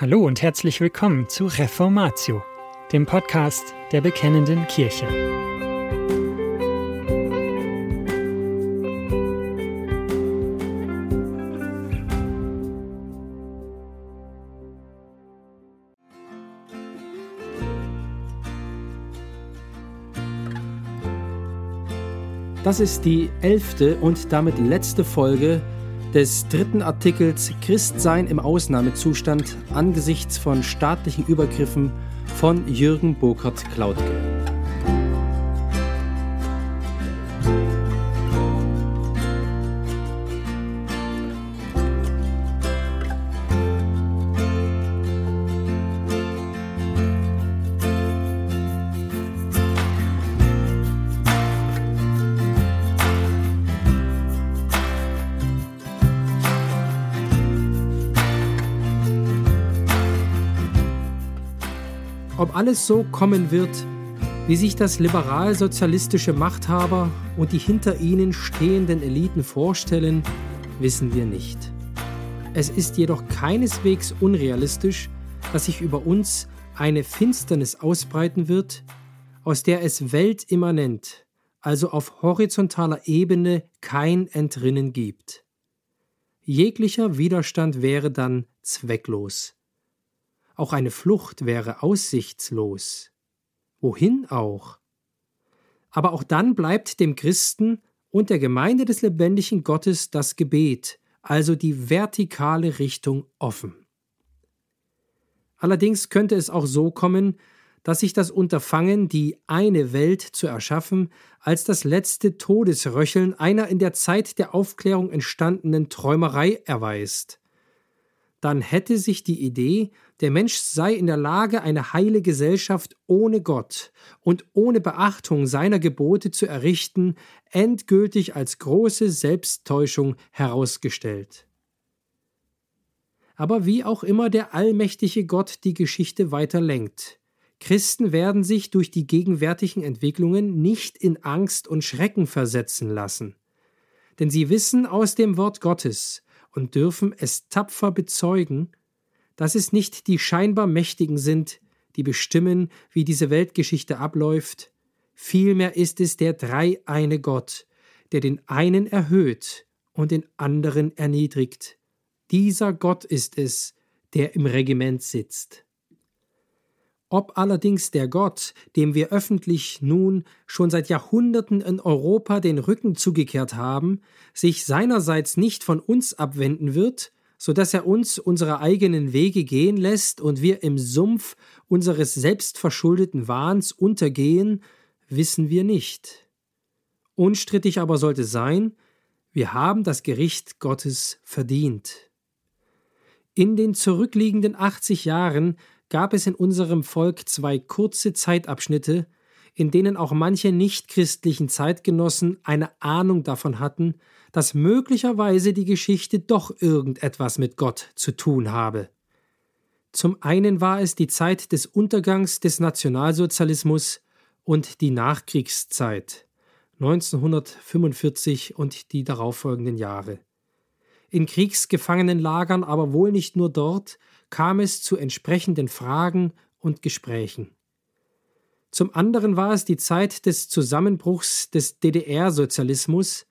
Hallo und herzlich willkommen zu Reformatio, dem Podcast der Bekennenden Kirche. Das ist die elfte und damit letzte Folge des dritten Artikels Christsein im Ausnahmezustand angesichts von staatlichen Übergriffen von Jürgen Burkhard Klautke. Alles so kommen wird, wie sich das liberal-sozialistische Machthaber und die hinter ihnen stehenden Eliten vorstellen, wissen wir nicht. Es ist jedoch keineswegs unrealistisch, dass sich über uns eine Finsternis ausbreiten wird, aus der es weltimmanent, also auf horizontaler Ebene, kein Entrinnen gibt. Jeglicher Widerstand wäre dann zwecklos. Auch eine Flucht wäre aussichtslos. Wohin auch? Aber auch dann bleibt dem Christen und der Gemeinde des lebendigen Gottes das Gebet, also die vertikale Richtung offen. Allerdings könnte es auch so kommen, dass sich das Unterfangen, die eine Welt zu erschaffen, als das letzte Todesröcheln einer in der Zeit der Aufklärung entstandenen Träumerei erweist dann hätte sich die Idee, der Mensch sei in der Lage, eine heile Gesellschaft ohne Gott und ohne Beachtung seiner Gebote zu errichten, endgültig als große Selbsttäuschung herausgestellt. Aber wie auch immer der allmächtige Gott die Geschichte weiter lenkt, Christen werden sich durch die gegenwärtigen Entwicklungen nicht in Angst und Schrecken versetzen lassen. Denn sie wissen aus dem Wort Gottes, und dürfen es tapfer bezeugen, dass es nicht die scheinbar Mächtigen sind, die bestimmen, wie diese Weltgeschichte abläuft, vielmehr ist es der dreieine Gott, der den einen erhöht und den anderen erniedrigt. Dieser Gott ist es, der im Regiment sitzt. Ob allerdings der Gott, dem wir öffentlich nun schon seit Jahrhunderten in Europa den Rücken zugekehrt haben, sich seinerseits nicht von uns abwenden wird, so dass er uns unsere eigenen Wege gehen lässt und wir im Sumpf unseres selbstverschuldeten Wahns untergehen, wissen wir nicht. Unstrittig aber sollte sein, wir haben das Gericht Gottes verdient. In den zurückliegenden 80 Jahren gab es in unserem Volk zwei kurze Zeitabschnitte, in denen auch manche nichtchristlichen Zeitgenossen eine Ahnung davon hatten, dass möglicherweise die Geschichte doch irgendetwas mit Gott zu tun habe. Zum einen war es die Zeit des Untergangs des Nationalsozialismus und die Nachkriegszeit 1945 und die darauffolgenden Jahre. In Kriegsgefangenenlagern, aber wohl nicht nur dort, kam es zu entsprechenden Fragen und Gesprächen. Zum anderen war es die Zeit des Zusammenbruchs des DDR-Sozialismus,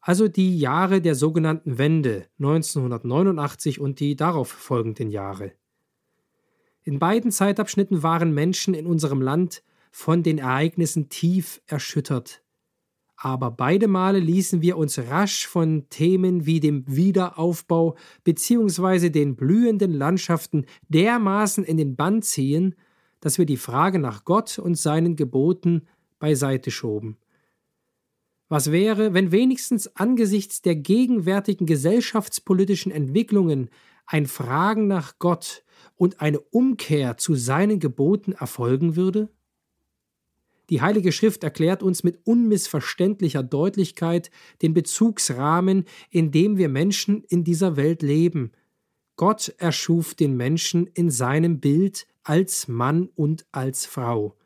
also die Jahre der sogenannten Wende 1989 und die darauf folgenden Jahre. In beiden Zeitabschnitten waren Menschen in unserem Land von den Ereignissen tief erschüttert aber beide Male ließen wir uns rasch von Themen wie dem Wiederaufbau bzw. den blühenden Landschaften dermaßen in den Bann ziehen, dass wir die Frage nach Gott und seinen Geboten beiseite schoben. Was wäre, wenn wenigstens angesichts der gegenwärtigen gesellschaftspolitischen Entwicklungen ein Fragen nach Gott und eine Umkehr zu seinen Geboten erfolgen würde? Die Heilige Schrift erklärt uns mit unmissverständlicher Deutlichkeit den Bezugsrahmen, in dem wir Menschen in dieser Welt leben. Gott erschuf den Menschen in seinem Bild als Mann und als Frau.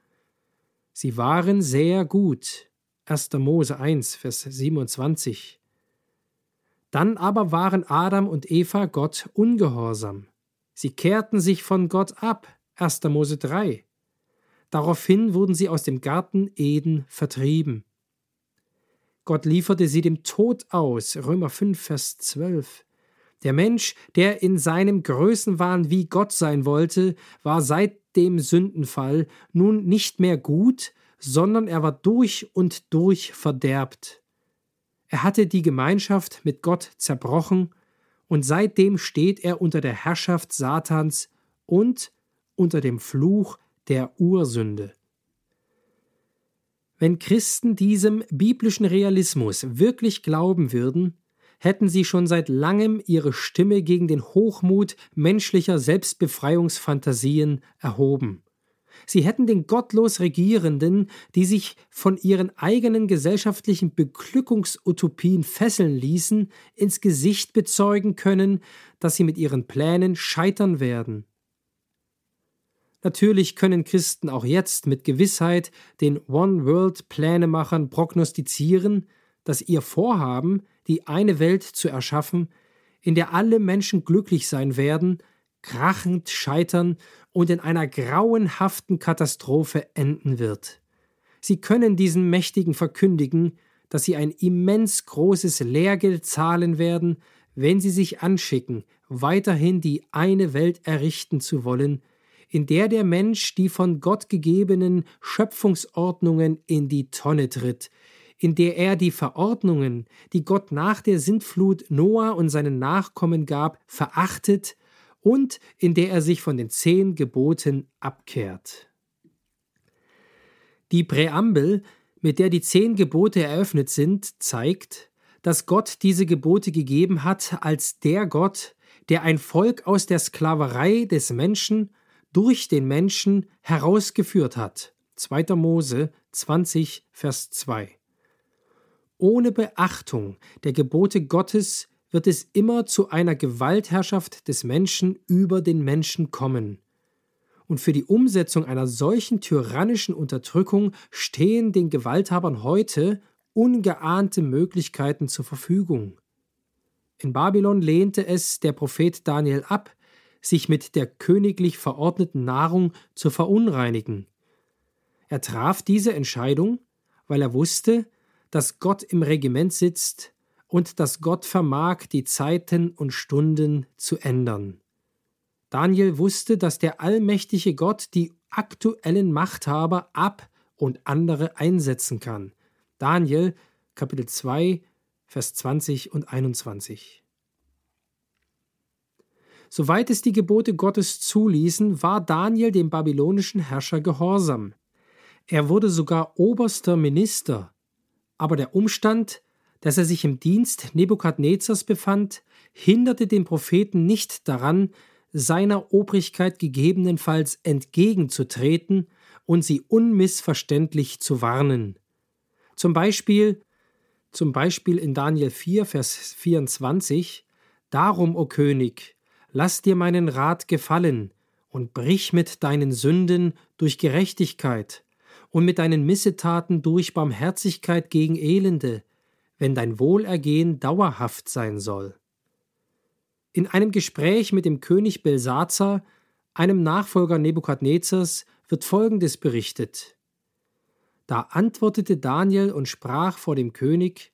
Sie waren sehr gut. 1. Mose 1, Vers 27. Dann aber waren Adam und Eva Gott ungehorsam. Sie kehrten sich von Gott ab. 1. Mose 3. Daraufhin wurden sie aus dem Garten Eden vertrieben. Gott lieferte sie dem Tod aus. Römer 5, Vers 12. Der Mensch, der in seinem Größenwahn wie Gott sein wollte, war seit dem Sündenfall nun nicht mehr gut, sondern er war durch und durch verderbt. Er hatte die Gemeinschaft mit Gott zerbrochen, und seitdem steht er unter der Herrschaft Satans und unter dem Fluch der Ursünde. Wenn Christen diesem biblischen Realismus wirklich glauben würden, hätten sie schon seit langem ihre Stimme gegen den Hochmut menschlicher Selbstbefreiungsfantasien erhoben. Sie hätten den gottlos Regierenden, die sich von ihren eigenen gesellschaftlichen Beglückungsutopien fesseln ließen, ins Gesicht bezeugen können, dass sie mit ihren Plänen scheitern werden. Natürlich können Christen auch jetzt mit Gewissheit den One-World-Plänemachern prognostizieren, dass ihr Vorhaben, die eine Welt zu erschaffen, in der alle Menschen glücklich sein werden, krachend scheitern und in einer grauenhaften Katastrophe enden wird. Sie können diesen Mächtigen verkündigen, dass sie ein immens großes Lehrgeld zahlen werden, wenn sie sich anschicken, weiterhin die eine Welt errichten zu wollen, in der der Mensch die von Gott gegebenen Schöpfungsordnungen in die Tonne tritt, in der er die Verordnungen, die Gott nach der Sintflut Noah und seinen Nachkommen gab, verachtet und in der er sich von den zehn Geboten abkehrt. Die Präambel, mit der die zehn Gebote eröffnet sind, zeigt, dass Gott diese Gebote gegeben hat als der Gott, der ein Volk aus der Sklaverei des Menschen durch den Menschen herausgeführt hat. 2. Mose 20, Vers 2. Ohne Beachtung der Gebote Gottes wird es immer zu einer Gewaltherrschaft des Menschen über den Menschen kommen. Und für die Umsetzung einer solchen tyrannischen Unterdrückung stehen den Gewalthabern heute ungeahnte Möglichkeiten zur Verfügung. In Babylon lehnte es der Prophet Daniel ab, sich mit der königlich verordneten Nahrung zu verunreinigen. Er traf diese Entscheidung, weil er wusste, dass Gott im Regiment sitzt und dass Gott vermag, die Zeiten und Stunden zu ändern. Daniel wusste, dass der allmächtige Gott die aktuellen Machthaber ab und andere einsetzen kann. Daniel Kapitel 2 Vers 20 und 21. Soweit es die Gebote Gottes zuließen, war Daniel dem babylonischen Herrscher gehorsam. Er wurde sogar oberster Minister. Aber der Umstand, dass er sich im Dienst Nebukadnezars befand, hinderte den Propheten nicht daran, seiner Obrigkeit gegebenenfalls entgegenzutreten und sie unmissverständlich zu warnen. Zum Beispiel, zum Beispiel in Daniel 4, Vers 24, Darum, o König, lass dir meinen Rat gefallen und brich mit deinen Sünden durch Gerechtigkeit und mit deinen Missetaten durch Barmherzigkeit gegen Elende, wenn dein Wohlergehen dauerhaft sein soll. In einem Gespräch mit dem König Belsazar, einem Nachfolger Nebukadnezars, wird Folgendes berichtet. Da antwortete Daniel und sprach vor dem König: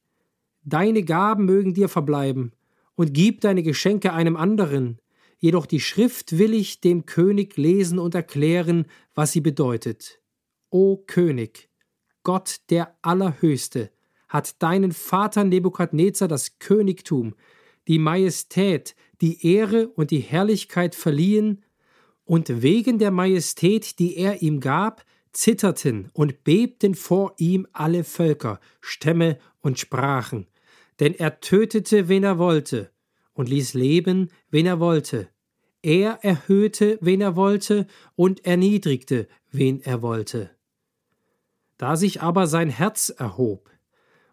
Deine Gaben mögen dir verbleiben, und gib deine Geschenke einem anderen, jedoch die Schrift will ich dem König lesen und erklären, was sie bedeutet. O König, Gott der Allerhöchste, hat deinen Vater Nebukadnezar das Königtum, die Majestät, die Ehre und die Herrlichkeit verliehen, und wegen der Majestät, die er ihm gab, zitterten und bebten vor ihm alle Völker, Stämme und Sprachen. Denn er tötete, wen er wollte, und ließ leben, wen er wollte. Er erhöhte, wen er wollte, und erniedrigte, wen er wollte. Da sich aber sein Herz erhob,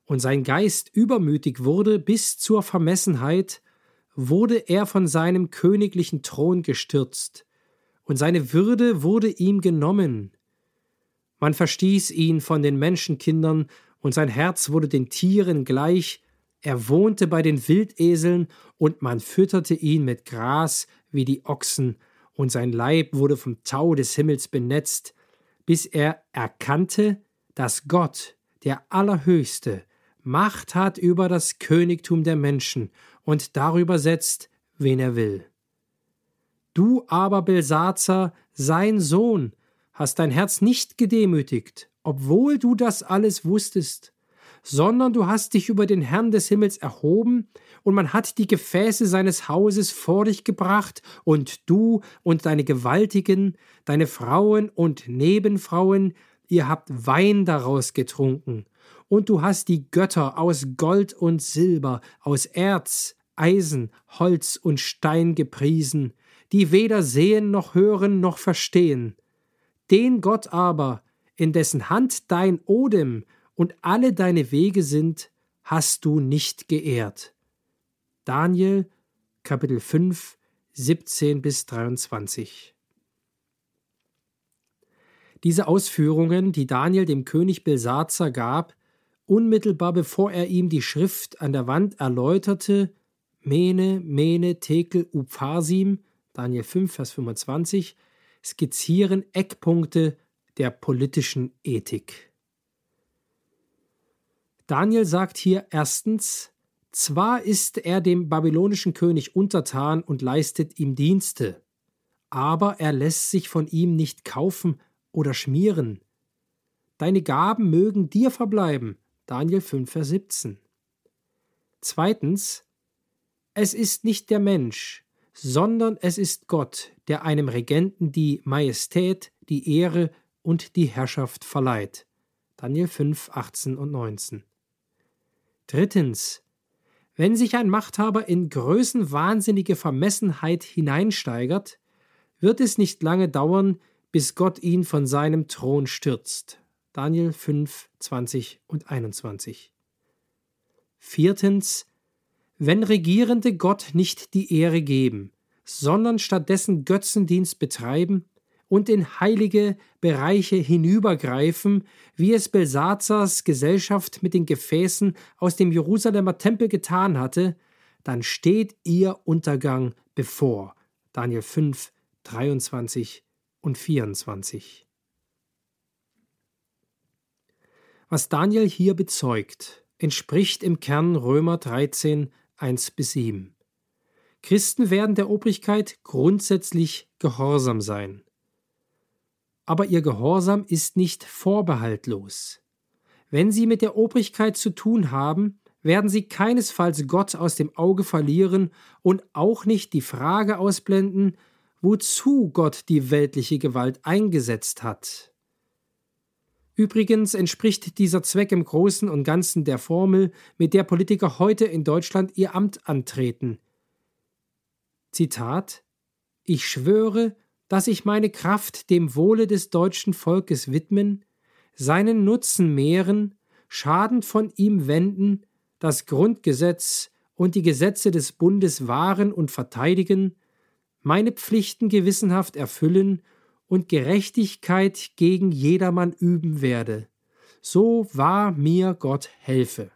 und sein Geist übermütig wurde bis zur Vermessenheit, wurde er von seinem königlichen Thron gestürzt, und seine Würde wurde ihm genommen. Man verstieß ihn von den Menschenkindern, und sein Herz wurde den Tieren gleich, er wohnte bei den Wildeseln, und man fütterte ihn mit Gras wie die Ochsen, und sein Leib wurde vom Tau des Himmels benetzt, bis er erkannte, dass Gott, der Allerhöchste, Macht hat über das Königtum der Menschen und darüber setzt, wen er will. Du aber, Belsazar, sein Sohn, hast dein Herz nicht gedemütigt, obwohl du das alles wusstest, sondern du hast dich über den Herrn des Himmels erhoben, und man hat die Gefäße seines Hauses vor dich gebracht, und du und deine Gewaltigen, deine Frauen und Nebenfrauen, ihr habt Wein daraus getrunken, und du hast die Götter aus Gold und Silber, aus Erz, Eisen, Holz und Stein gepriesen, die weder sehen noch hören noch verstehen. Den Gott aber, in dessen Hand dein Odem und alle deine Wege sind, hast du nicht geehrt. Daniel Kapitel 5 17 bis 23 Diese Ausführungen, die Daniel dem König Belsazar gab, unmittelbar bevor er ihm die Schrift an der Wand erläuterte, Mene, Mene, Tekel, Uphasim, Daniel 5, Vers 25, skizzieren Eckpunkte der politischen Ethik. Daniel sagt hier erstens, zwar ist er dem babylonischen König untertan und leistet ihm Dienste, aber er lässt sich von ihm nicht kaufen oder schmieren. Deine Gaben mögen dir verbleiben. Daniel 5, Vers 17. Zweitens, es ist nicht der Mensch, sondern es ist Gott, der einem Regenten die Majestät, die Ehre und die Herrschaft verleiht. Daniel 5, 18 und 19. Drittens. Wenn sich ein Machthaber in größenwahnsinnige Vermessenheit hineinsteigert, wird es nicht lange dauern, bis Gott ihn von seinem Thron stürzt. Daniel 5, 20 und 21. Viertens. Wenn Regierende Gott nicht die Ehre geben, sondern stattdessen Götzendienst betreiben, und in heilige Bereiche hinübergreifen, wie es Belsazars Gesellschaft mit den Gefäßen aus dem Jerusalemer Tempel getan hatte, dann steht ihr Untergang bevor. Daniel 5, 23 und 24. Was Daniel hier bezeugt, entspricht im Kern Römer 13, 1 bis 7. Christen werden der Obrigkeit grundsätzlich gehorsam sein aber ihr Gehorsam ist nicht vorbehaltlos. Wenn sie mit der Obrigkeit zu tun haben, werden sie keinesfalls Gott aus dem Auge verlieren und auch nicht die Frage ausblenden, wozu Gott die weltliche Gewalt eingesetzt hat. Übrigens entspricht dieser Zweck im Großen und Ganzen der Formel, mit der Politiker heute in Deutschland ihr Amt antreten. Zitat Ich schwöre, dass ich meine Kraft dem Wohle des deutschen Volkes widmen, seinen Nutzen mehren, Schaden von ihm wenden, das Grundgesetz und die Gesetze des Bundes wahren und verteidigen, meine Pflichten gewissenhaft erfüllen und Gerechtigkeit gegen jedermann üben werde. So wahr mir Gott helfe.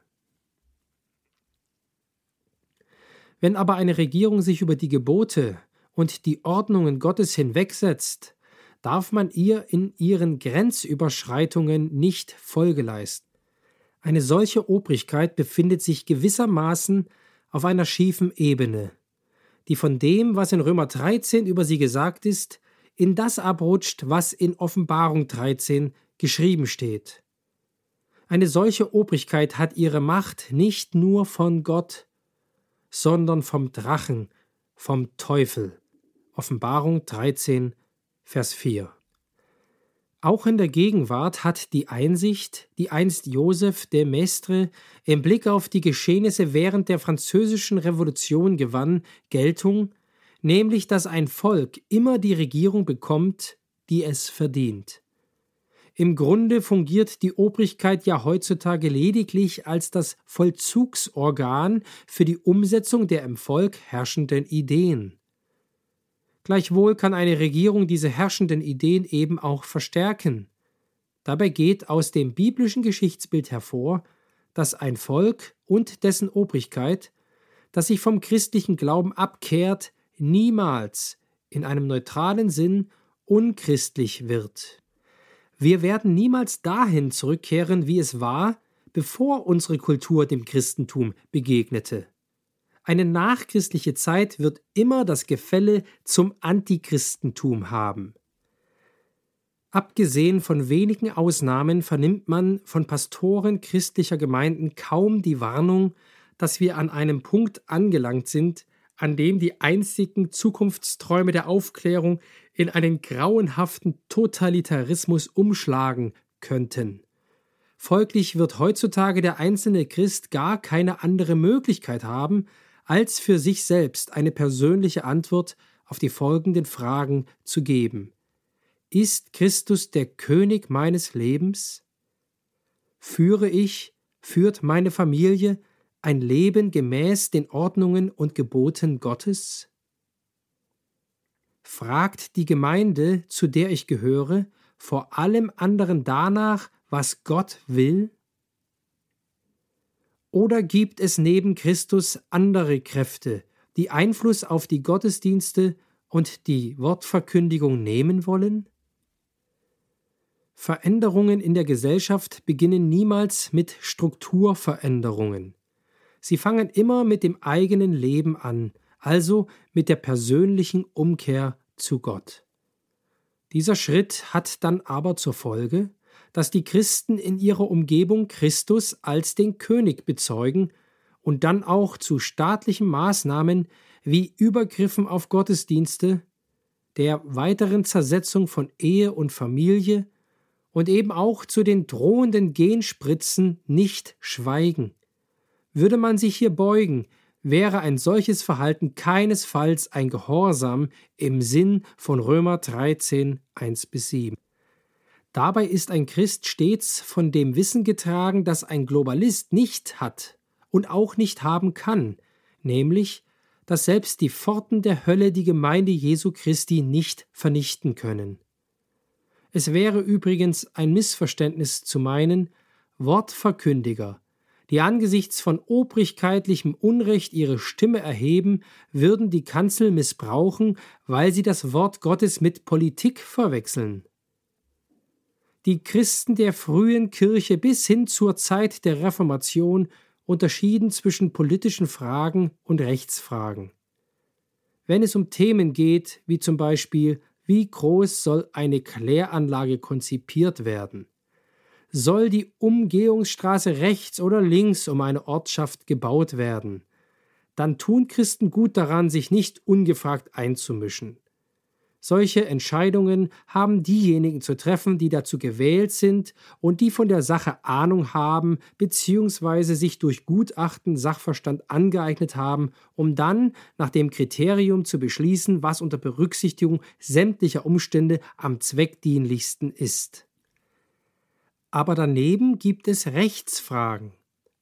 Wenn aber eine Regierung sich über die Gebote und die Ordnungen Gottes hinwegsetzt, darf man ihr in ihren Grenzüberschreitungen nicht Folge leisten. Eine solche Obrigkeit befindet sich gewissermaßen auf einer schiefen Ebene, die von dem, was in Römer 13 über sie gesagt ist, in das abrutscht, was in Offenbarung 13 geschrieben steht. Eine solche Obrigkeit hat ihre Macht nicht nur von Gott, sondern vom Drachen, vom Teufel. Offenbarung 13, Vers 4. Auch in der Gegenwart hat die Einsicht, die einst Joseph de Maistre im Blick auf die Geschehnisse während der Französischen Revolution gewann, Geltung, nämlich dass ein Volk immer die Regierung bekommt, die es verdient. Im Grunde fungiert die Obrigkeit ja heutzutage lediglich als das Vollzugsorgan für die Umsetzung der im Volk herrschenden Ideen. Gleichwohl kann eine Regierung diese herrschenden Ideen eben auch verstärken. Dabei geht aus dem biblischen Geschichtsbild hervor, dass ein Volk und dessen Obrigkeit, das sich vom christlichen Glauben abkehrt, niemals in einem neutralen Sinn unchristlich wird. Wir werden niemals dahin zurückkehren, wie es war, bevor unsere Kultur dem Christentum begegnete. Eine nachchristliche Zeit wird immer das Gefälle zum Antichristentum haben. Abgesehen von wenigen Ausnahmen vernimmt man von Pastoren christlicher Gemeinden kaum die Warnung, dass wir an einem Punkt angelangt sind, an dem die einzigen Zukunftsträume der Aufklärung in einen grauenhaften Totalitarismus umschlagen könnten. Folglich wird heutzutage der einzelne Christ gar keine andere Möglichkeit haben, als für sich selbst eine persönliche Antwort auf die folgenden Fragen zu geben. Ist Christus der König meines Lebens? Führe ich, führt meine Familie ein Leben gemäß den Ordnungen und Geboten Gottes? Fragt die Gemeinde, zu der ich gehöre, vor allem anderen danach, was Gott will? Oder gibt es neben Christus andere Kräfte, die Einfluss auf die Gottesdienste und die Wortverkündigung nehmen wollen? Veränderungen in der Gesellschaft beginnen niemals mit Strukturveränderungen. Sie fangen immer mit dem eigenen Leben an, also mit der persönlichen Umkehr zu Gott. Dieser Schritt hat dann aber zur Folge, dass die Christen in ihrer Umgebung Christus als den König bezeugen und dann auch zu staatlichen Maßnahmen wie Übergriffen auf Gottesdienste, der weiteren Zersetzung von Ehe und Familie und eben auch zu den drohenden Genspritzen nicht schweigen. Würde man sich hier beugen, wäre ein solches Verhalten keinesfalls ein Gehorsam im Sinn von Römer 13, 1 bis 7. Dabei ist ein Christ stets von dem Wissen getragen, das ein Globalist nicht hat und auch nicht haben kann, nämlich, dass selbst die Pforten der Hölle die Gemeinde Jesu Christi nicht vernichten können. Es wäre übrigens ein Missverständnis zu meinen, Wortverkündiger, die angesichts von obrigkeitlichem Unrecht ihre Stimme erheben, würden die Kanzel missbrauchen, weil sie das Wort Gottes mit Politik verwechseln. Die Christen der frühen Kirche bis hin zur Zeit der Reformation unterschieden zwischen politischen Fragen und Rechtsfragen. Wenn es um Themen geht, wie zum Beispiel, wie groß soll eine Kläranlage konzipiert werden? Soll die Umgehungsstraße rechts oder links um eine Ortschaft gebaut werden? Dann tun Christen gut daran, sich nicht ungefragt einzumischen. Solche Entscheidungen haben diejenigen zu treffen, die dazu gewählt sind und die von der Sache Ahnung haben bzw. sich durch Gutachten Sachverstand angeeignet haben, um dann nach dem Kriterium zu beschließen, was unter Berücksichtigung sämtlicher Umstände am zweckdienlichsten ist. Aber daneben gibt es Rechtsfragen.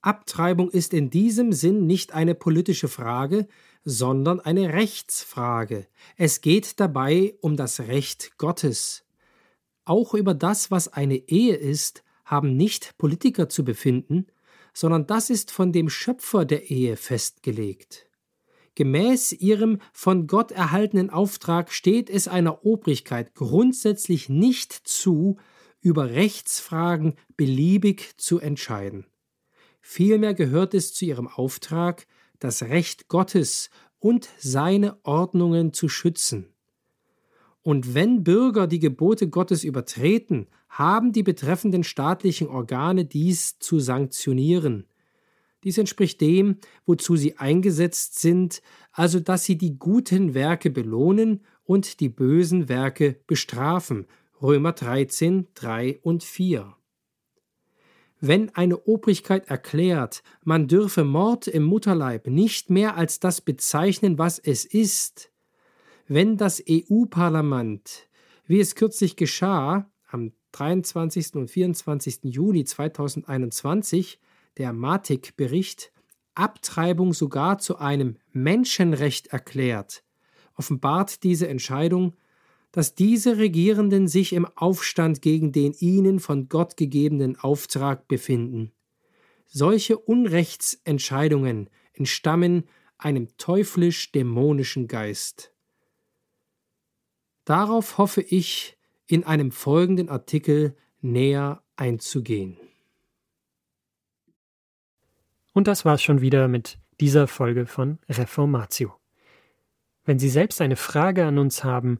Abtreibung ist in diesem Sinn nicht eine politische Frage, sondern eine Rechtsfrage. Es geht dabei um das Recht Gottes. Auch über das, was eine Ehe ist, haben nicht Politiker zu befinden, sondern das ist von dem Schöpfer der Ehe festgelegt. Gemäß ihrem von Gott erhaltenen Auftrag steht es einer Obrigkeit grundsätzlich nicht zu, über Rechtsfragen beliebig zu entscheiden. Vielmehr gehört es zu ihrem Auftrag, das Recht Gottes und seine Ordnungen zu schützen. Und wenn Bürger die Gebote Gottes übertreten, haben die betreffenden staatlichen Organe dies zu sanktionieren. Dies entspricht dem, wozu sie eingesetzt sind, also dass sie die guten Werke belohnen und die bösen Werke bestrafen. Römer 13, 3 und 4. Wenn eine Obrigkeit erklärt, man dürfe Mord im Mutterleib nicht mehr als das bezeichnen, was es ist, wenn das EU-Parlament, wie es kürzlich geschah, am 23. und 24. Juni 2021, der Matik-Bericht, Abtreibung sogar zu einem Menschenrecht erklärt, offenbart diese Entscheidung, dass diese Regierenden sich im Aufstand gegen den ihnen von Gott gegebenen Auftrag befinden. Solche Unrechtsentscheidungen entstammen einem teuflisch-dämonischen Geist. Darauf hoffe ich, in einem folgenden Artikel näher einzugehen. Und das war's schon wieder mit dieser Folge von Reformatio. Wenn Sie selbst eine Frage an uns haben,